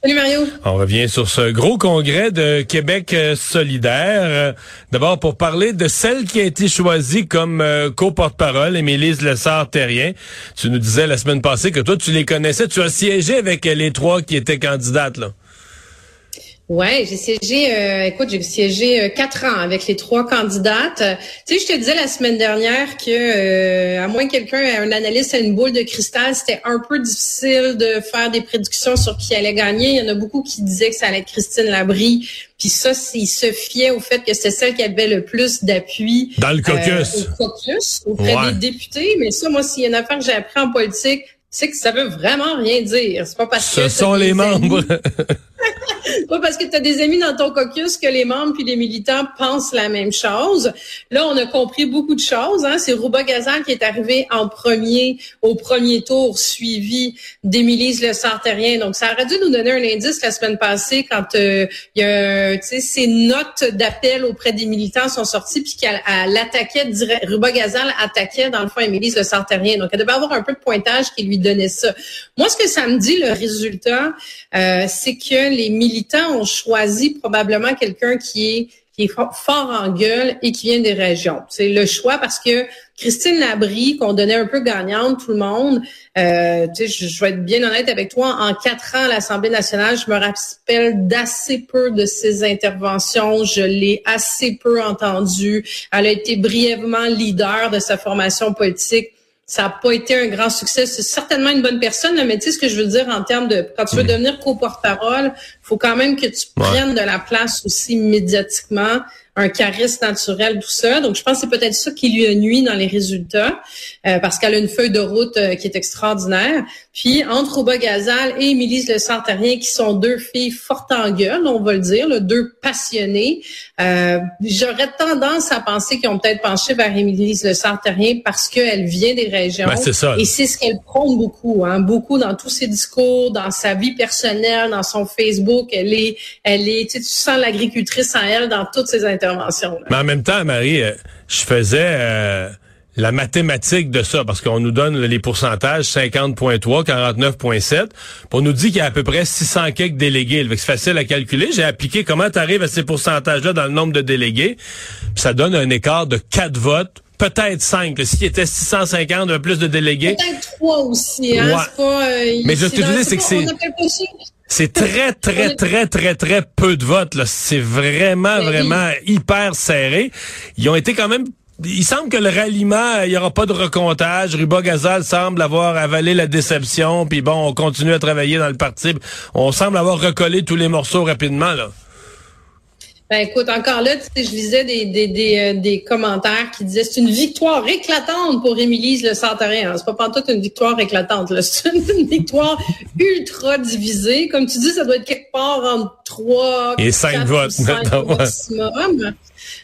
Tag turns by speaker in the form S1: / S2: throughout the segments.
S1: Salut Mario.
S2: On revient sur ce gros congrès de Québec euh, solidaire. Euh, D'abord pour parler de celle qui a été choisie comme euh, co-porte-parole, Émilise Lessard-Terrien. Tu nous disais la semaine passée que toi tu les connaissais, tu as siégé avec les trois qui étaient candidates là.
S1: Ouais, j'ai siégé, euh, écoute, j'ai siégé euh, quatre ans avec les trois candidates. Tu sais, je te disais la semaine dernière que, euh, à moins que quelqu'un, un analyste a une boule de cristal, c'était un peu difficile de faire des prédictions sur qui allait gagner. Il y en a beaucoup qui disaient que ça allait être Christine Labrie. Puis ça, il se fiait au fait que c'est celle qui avait le plus d'appui.
S2: Dans le caucus.
S1: au caucus, auprès des députés. Mais ça, moi, s'il y a une affaire que j'ai appris en politique, c'est que ça veut vraiment rien dire. C'est pas parce
S2: que. Ce sont les membres.
S1: pas parce que tu as des amis dans ton caucus que les membres puis les militants pensent la même chose. Là, on a compris beaucoup de choses. Hein. C'est Rouba Gazan qui est arrivé en premier au premier tour, suivi d'Émilise Le Sartérien. Donc, ça aurait dû nous donner un indice la semaine passée quand euh, il y a, ces notes d'appel auprès des militants sont sorties puis qu'elle attaquait, Rouba Gazal attaquait dans le fond Émilise Le Sartérien. Donc, elle devait avoir un peu de pointage qui lui ça. Moi, ce que ça me dit, le résultat, euh, c'est que les militants ont choisi probablement quelqu'un qui est qui est fort en gueule et qui vient des régions. C'est le choix parce que Christine Labrie, qu'on donnait un peu gagnante, tout le monde, euh, sais, je, vais être bien honnête avec toi, en quatre ans à l'Assemblée nationale, je me rappelle d'assez peu de ses interventions. Je l'ai assez peu entendue. Elle a été brièvement leader de sa formation politique ça n'a pas été un grand succès. C'est certainement une bonne personne, mais tu sais ce que je veux dire en termes de quand tu veux devenir co-porte-parole, faut quand même que tu prennes de la place aussi médiatiquement un charisme naturel, tout ça. Donc, je pense que c'est peut-être ça qui lui a nuit dans les résultats, euh, parce qu'elle a une feuille de route euh, qui est extraordinaire. Puis, entre Rouba Gazal et Émilie Le Sartarien, qui sont deux filles fortes en gueule, on va le dire, deux passionnées, euh, j'aurais tendance à penser qu'ils ont peut-être penché vers Émilie Le Sartarien parce qu'elle vient des régions.
S2: Ben, c'est ça.
S1: Et c'est ce qu'elle prône beaucoup, hein, beaucoup dans tous ses discours, dans sa vie personnelle, dans son Facebook. Elle est, elle est, tu, sais, tu sens l'agricultrice en elle dans toutes ses interventions
S2: mais en même temps, Marie, euh, je faisais euh, la mathématique de ça, parce qu'on nous donne les pourcentages 50.3, 49.7. On nous dit qu'il y a à peu près 600 quelques délégués. C'est facile à calculer. J'ai appliqué comment tu arrives à ces pourcentages-là dans le nombre de délégués. ça donne un écart de 4 votes peut-être 5. S'il était 650, plus de délégués.
S1: Peut-être 3 aussi. Hein? Pas,
S2: euh, Mais je te dis, c'est que c'est... C'est très, très, très, très, très peu de votes. Là. C'est vraiment, vraiment hyper serré. Ils ont été quand même il semble que le ralliement, il n'y aura pas de recomptage. Ruba Gazal semble avoir avalé la déception. Puis bon, on continue à travailler dans le parti. On semble avoir recollé tous les morceaux rapidement. là.
S1: Ben écoute, encore là, tu sais, je lisais des, des, des, euh, des commentaires qui disaient c'est une victoire éclatante pour Émilie Le Santarien. C'est pas pas une victoire éclatante, c'est une, victoire ultra divisée. Comme tu dis, ça doit être quelque part entre trois
S2: et cinq votes
S1: maximum.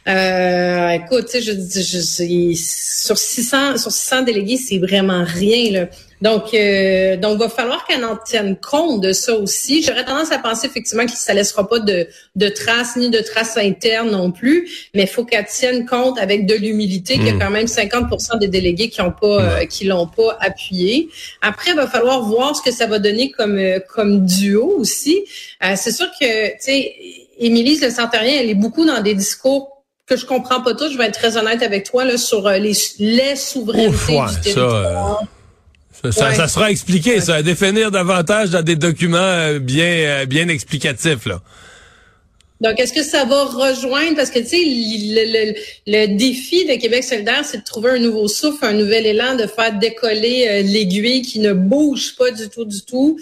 S1: Euh, écoute, tu sais, je, je, je, sur 600 sur 600 délégués, c'est vraiment rien là. Donc, euh, donc, va falloir qu'elle en tienne compte de ça aussi. J'aurais tendance à penser effectivement que ça laissera pas de, de traces ni de traces internes non plus, mais il faut qu'elle tienne compte avec de l'humilité qu'il y a hmm. quand même 50% des délégués qui ont pas, euh, qui l'ont pas appuyé. Après, il va falloir voir ce que ça va donner comme euh, comme duo aussi. Euh, c'est sûr que, tu sais, Émilie Le Centerien, elle est beaucoup dans des discours que je comprends pas tout. Je vais être très honnête avec toi là sur les, les souverainetés du territoire.
S2: Ça, sera expliqué, ça, à définir davantage dans des documents euh, bien, euh, bien explicatifs, là.
S1: Donc, est-ce que ça va rejoindre, parce que, tu sais, le, le, défi de Québec solidaire, c'est de trouver un nouveau souffle, un nouvel élan, de faire décoller euh, l'aiguille qui ne bouge pas du tout, du tout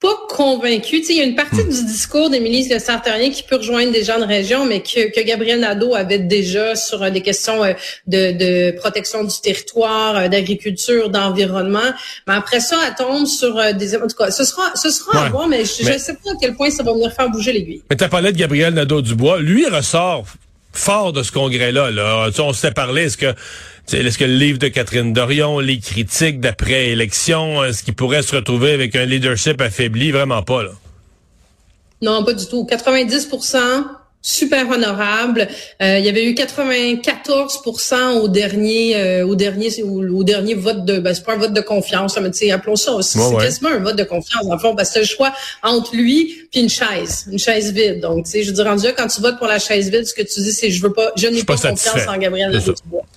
S1: pas convaincu. Tu sais, il y a une partie hmm. du discours d'Émilie Le Sartarien qui peut rejoindre des gens de région, mais que, que Gabriel Nadeau avait déjà sur euh, des questions euh, de, de, protection du territoire, euh, d'agriculture, d'environnement. Mais après ça, elle tombe sur des... En tout cas, ce sera, ce sera à voir, mais je ne sais pas à quel point ça va venir faire bouger l'aiguille.
S2: Mais tu as parlé de Gabriel Nadeau-Dubois. Lui, ressort fort de ce congrès-là. Là. on s'est parlé, est-ce que est-ce que le livre de Catherine Dorion, les critiques d'après-élection, est-ce qu'il pourrait se retrouver avec un leadership affaibli? Vraiment pas, là.
S1: Non, pas du tout. 90 super honorable. Euh, il y avait eu 94 au dernier euh, au dernier au, dernier vote de ben, c'est pas un vote de confiance, mais tu appelons ça aussi. c'est quasiment un vote de confiance en fond parce que c'est le choix entre lui puis une chaise, une chaise vide. Donc tu sais, je dire rendu là, quand tu votes pour la chaise vide, ce que tu dis c'est je veux pas je n'ai pas, confiance en Gabriel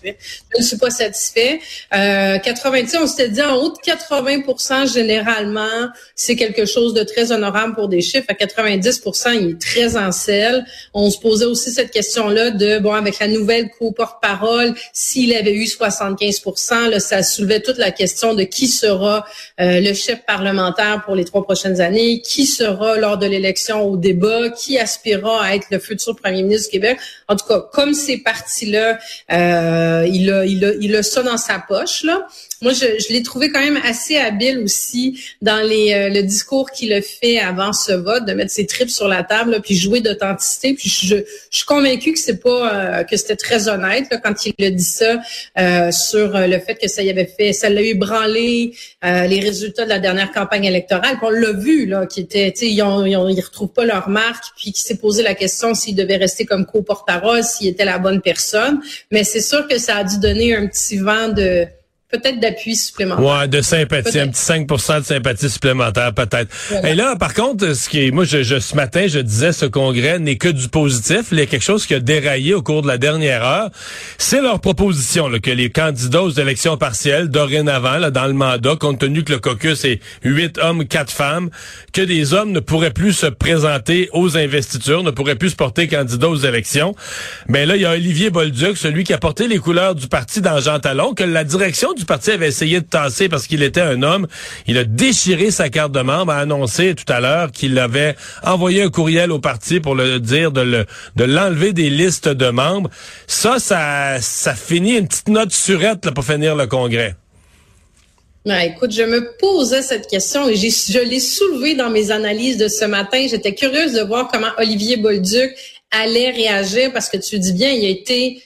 S1: Je ne suis pas satisfait. Euh, 90, on s'était dit en haut de 80% généralement, c'est quelque chose de très honorable pour des chiffres. À 90% il est très en selle on se posait aussi cette question-là de, bon, avec la nouvelle co-porte-parole, s'il avait eu 75 là, ça soulevait toute la question de qui sera euh, le chef parlementaire pour les trois prochaines années, qui sera lors de l'élection au débat, qui aspirera à être le futur premier ministre du Québec. En tout cas, comme ces partis-là, euh, il, a, il, a, il a ça dans sa poche, là. Moi, je, l'ai trouvé quand même assez habile aussi dans euh, le discours qu'il a fait avant ce vote, de mettre ses tripes sur la table, puis jouer d'authenticité. Puis je, suis convaincue que c'est pas euh, que c'était très honnête quand il a dit ça euh, sur le fait que ça y avait fait, ça l'a ébranlé les résultats de la dernière campagne électorale. Puis on l'a vu là, qui était, ils, ont, ils retrouvent pas leur marque, puis qui s'est posé la question s'il devait rester comme co-porte-parole, s'il était la bonne personne. Mais c'est sûr que ça a dû donner un petit vent de peut-être d'appui supplémentaire.
S2: Ouais, de sympathie, un petit 5% de sympathie supplémentaire, peut-être. Et là, par contre, ce qui est, moi, je, ce matin, je disais, ce congrès n'est que du positif. Il y a quelque chose qui a déraillé au cours de la dernière heure. C'est leur proposition, là, que les candidats aux élections partielles, dorénavant, là, dans le mandat, compte tenu que le caucus est huit hommes, quatre femmes, que des hommes ne pourraient plus se présenter aux investitures, ne pourraient plus se porter candidat aux élections. Mais là, il y a Olivier Bolduc, celui qui a porté les couleurs du parti dans Jean Talon, que la direction du parti avait essayé de tasser parce qu'il était un homme. Il a déchiré sa carte de membre, a annoncé tout à l'heure qu'il avait envoyé un courriel au parti pour le dire de le de l'enlever des listes de membres. Ça, ça, ça finit une petite note surette pour finir le congrès.
S1: Ben, écoute, je me posais cette question et je l'ai soulevée dans mes analyses de ce matin. J'étais curieuse de voir comment Olivier Bolduc allait réagir parce que tu dis bien, il a été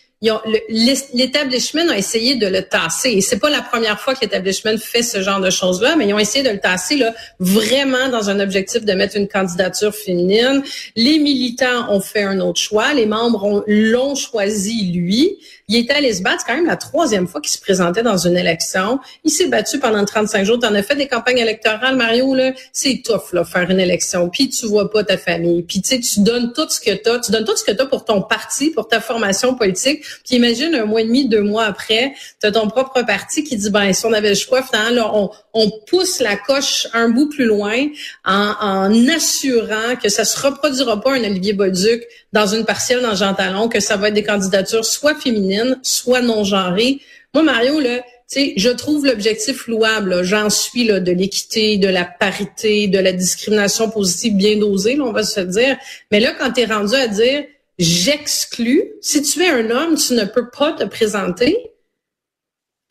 S1: l'établissement a essayé de le tasser. Et c'est pas la première fois que l'établissement fait ce genre de choses-là, mais ils ont essayé de le tasser là, vraiment dans un objectif de mettre une candidature féminine. Les militants ont fait un autre choix. Les membres l'ont choisi, lui. Il était allé se battre. Quand même la troisième fois qu'il se présentait dans une élection. Il s'est battu pendant 35 jours. Tu en as fait des campagnes électorales, Mario. Là, c'est tough, là, faire une élection. Puis tu vois pas ta famille. Puis tu tu donnes tout ce que tu as. Tu donnes tout ce que tu as pour ton parti, pour ta formation politique. Puis imagine un mois et demi, deux mois après, tu as ton propre parti qui dit, ben si on avait le choix, finalement, là, on, pousse la coche un bout plus loin en, assurant que ça se reproduira pas un Olivier Bolduc dans une partielle dans Jean Talon, que ça va être des candidatures soit féminines, soit non genrées. Moi, Mario, là, sais, je trouve l'objectif louable. J'en suis là, de l'équité, de la parité, de la discrimination positive bien dosée, on va se dire. Mais là, quand tu es rendu à dire j'exclus, si tu es un homme, tu ne peux pas te présenter,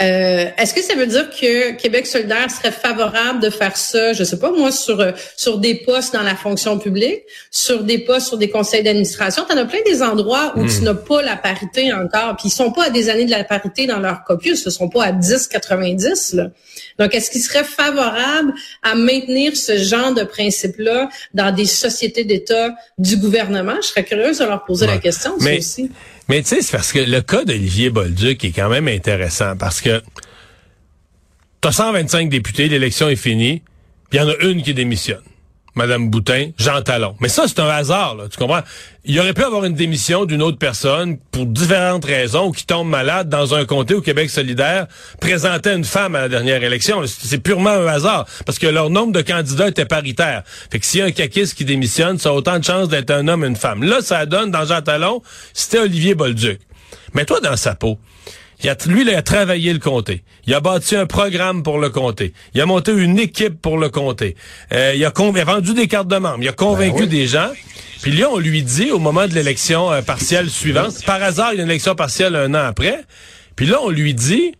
S1: euh, est-ce que ça veut dire que Québec solidaire serait favorable de faire ça, je sais pas moi, sur euh, sur des postes dans la fonction publique, sur des postes sur des conseils d'administration? Tu en as plein des endroits où tu hmm. n'as pas la parité encore, puis ils sont pas à des années de la parité dans leur caucus, ils sont pas à 10, 90. Là. Donc, est-ce qu'ils seraient favorables à maintenir ce genre de principe-là dans des sociétés d'État du gouvernement? Je serais curieuse de leur poser la question,
S2: Mais...
S1: aussi.
S2: Mais tu sais, c'est parce que le cas d'Olivier Bolduc est quand même intéressant parce que t'as 125 députés, l'élection est finie, puis il y en a une qui démissionne. Madame Boutin, Jean Talon. Mais ça, c'est un hasard, là, tu comprends? Il aurait pu avoir une démission d'une autre personne pour différentes raisons qui tombe malade dans un comté au Québec solidaire, présentait une femme à la dernière élection. C'est purement un hasard, parce que leur nombre de candidats était paritaire. Fait que s'il y a un caquiste qui démissionne, ça a autant de chances d'être un homme et une femme. Là, ça donne dans Jean Talon, c'était Olivier Bolduc. Mais toi, dans sa peau, il a, lui, il a travaillé le comté. Il a bâti un programme pour le comté. Il a monté une équipe pour le comté. Euh, il, a vendu des cartes de membres. Il a convaincu ben des gens. Puis là, on lui dit, au moment de l'élection euh, partielle suivante, par hasard, il y a une élection partielle un an après. Puis là, on lui dit,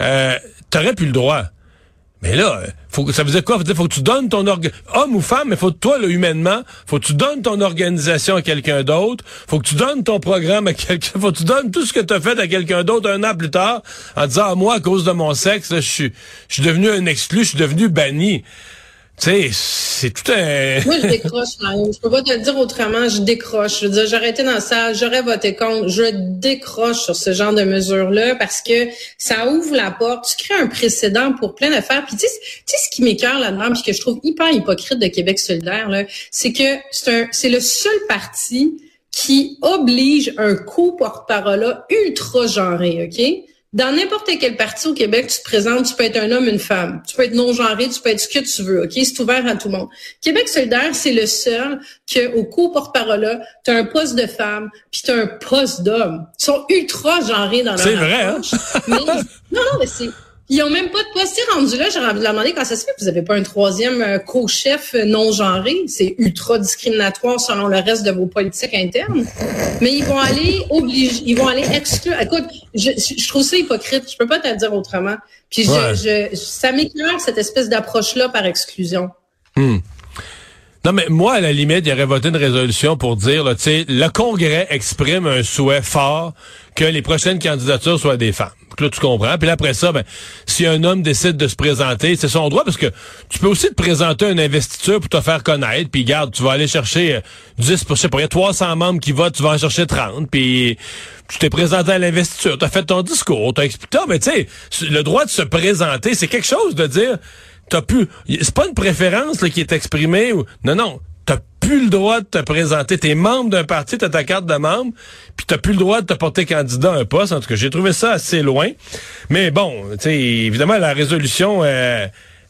S2: euh, t'aurais plus le droit. Mais là, faut, ça veut dire quoi? faut que tu donnes ton homme ou femme, mais faut que toi, là, humainement, faut que tu donnes ton organisation à quelqu'un d'autre, faut que tu donnes ton programme à quelqu'un, faut que tu donnes tout ce que tu as fait à quelqu'un d'autre un an plus tard, en disant, ah, moi, à cause de mon sexe, je suis devenu un exclu, je suis devenu banni. Tu sais, c'est tout un...
S1: Moi, je décroche, Mario. Je peux pas te le dire autrement. Je décroche. Je veux dire, j'aurais été dans la salle, j'aurais voté contre. Je décroche sur ce genre de mesures-là parce que ça ouvre la porte. Tu crées un précédent pour plein d'affaires. Puis tu sais, ce qui m'écœure là-dedans, puis que je trouve hyper hypocrite de Québec solidaire, là, c'est que c'est un, c'est le seul parti qui oblige un co-porte-parole ultra genré, OK? Dans n'importe quel parti au Québec, tu te présentes, tu peux être un homme, une femme. Tu peux être non-genré, tu peux être ce que tu veux, OK? C'est ouvert à tout le monde. Québec solidaire, c'est le seul que, au co-porte-parole, tu as un poste de femme, puis tu as un poste d'homme. Ils sont ultra genrés dans leur
S2: C'est vrai, hein?
S1: non, non, mais c'est ils ont même pas de poste. rendu là, j'aurais envie de leur demander quand ça se fait. Vous avez pas un troisième euh, co-chef non genré. C'est ultra discriminatoire selon le reste de vos politiques internes. Mais ils vont aller obliger, ils vont aller exclure. Écoute, je, je trouve ça hypocrite. Je peux pas te le dire autrement. Puis je, je, ça m'éclaire cette espèce d'approche-là par exclusion.
S2: Hmm. Non, mais moi, à la limite, il aurait voté une résolution pour dire, tu sais, le Congrès exprime un souhait fort que les prochaines candidatures soient des femmes. Là, tu comprends. Puis après ça, ben, si un homme décide de se présenter, c'est son droit parce que tu peux aussi te présenter une investiture pour te faire connaître. Puis garde, tu vas aller chercher 10, euh, je sais pas, il y a 300 membres qui votent, tu vas en chercher 30. Puis tu t'es présenté à l'investiture, tu as fait ton discours, tu as expliqué. Mais tu sais, le droit de se présenter, c'est quelque chose de dire t'as plus. C'est pas une préférence là, qui est exprimée. Ou, non, non. T'as plus le droit de te présenter. T'es membre d'un parti, t'as ta carte de membre, puis t'as plus le droit de te porter candidat à un poste. En tout cas, j'ai trouvé ça assez loin. Mais bon, tu évidemment, la résolution. Euh,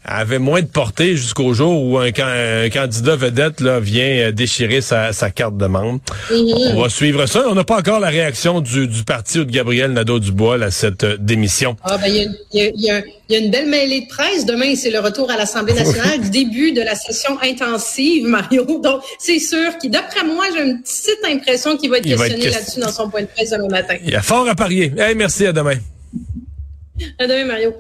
S2: avait moins de portée jusqu'au jour où un, candidat vedette là, vient euh, déchirer sa, carte de membre. Mm-hmm. On va suivre ça. On n'a pas encore la réaction du, parti ou de Gabriel Nadeau-Dubois à cette euh, démission.
S1: Ah, ben, il y, a, une belle mêlée de presse. Demain, c'est le retour à l'Assemblée nationale, début de la session intensive, Mario. Donc, c'est sûr qu'il, d'après moi, j'ai une petite impression qu'il va être questionné là-dessus dans son point de presse demain matin.
S2: Il y a fort à parier. merci, à demain.
S1: À demain, Mario.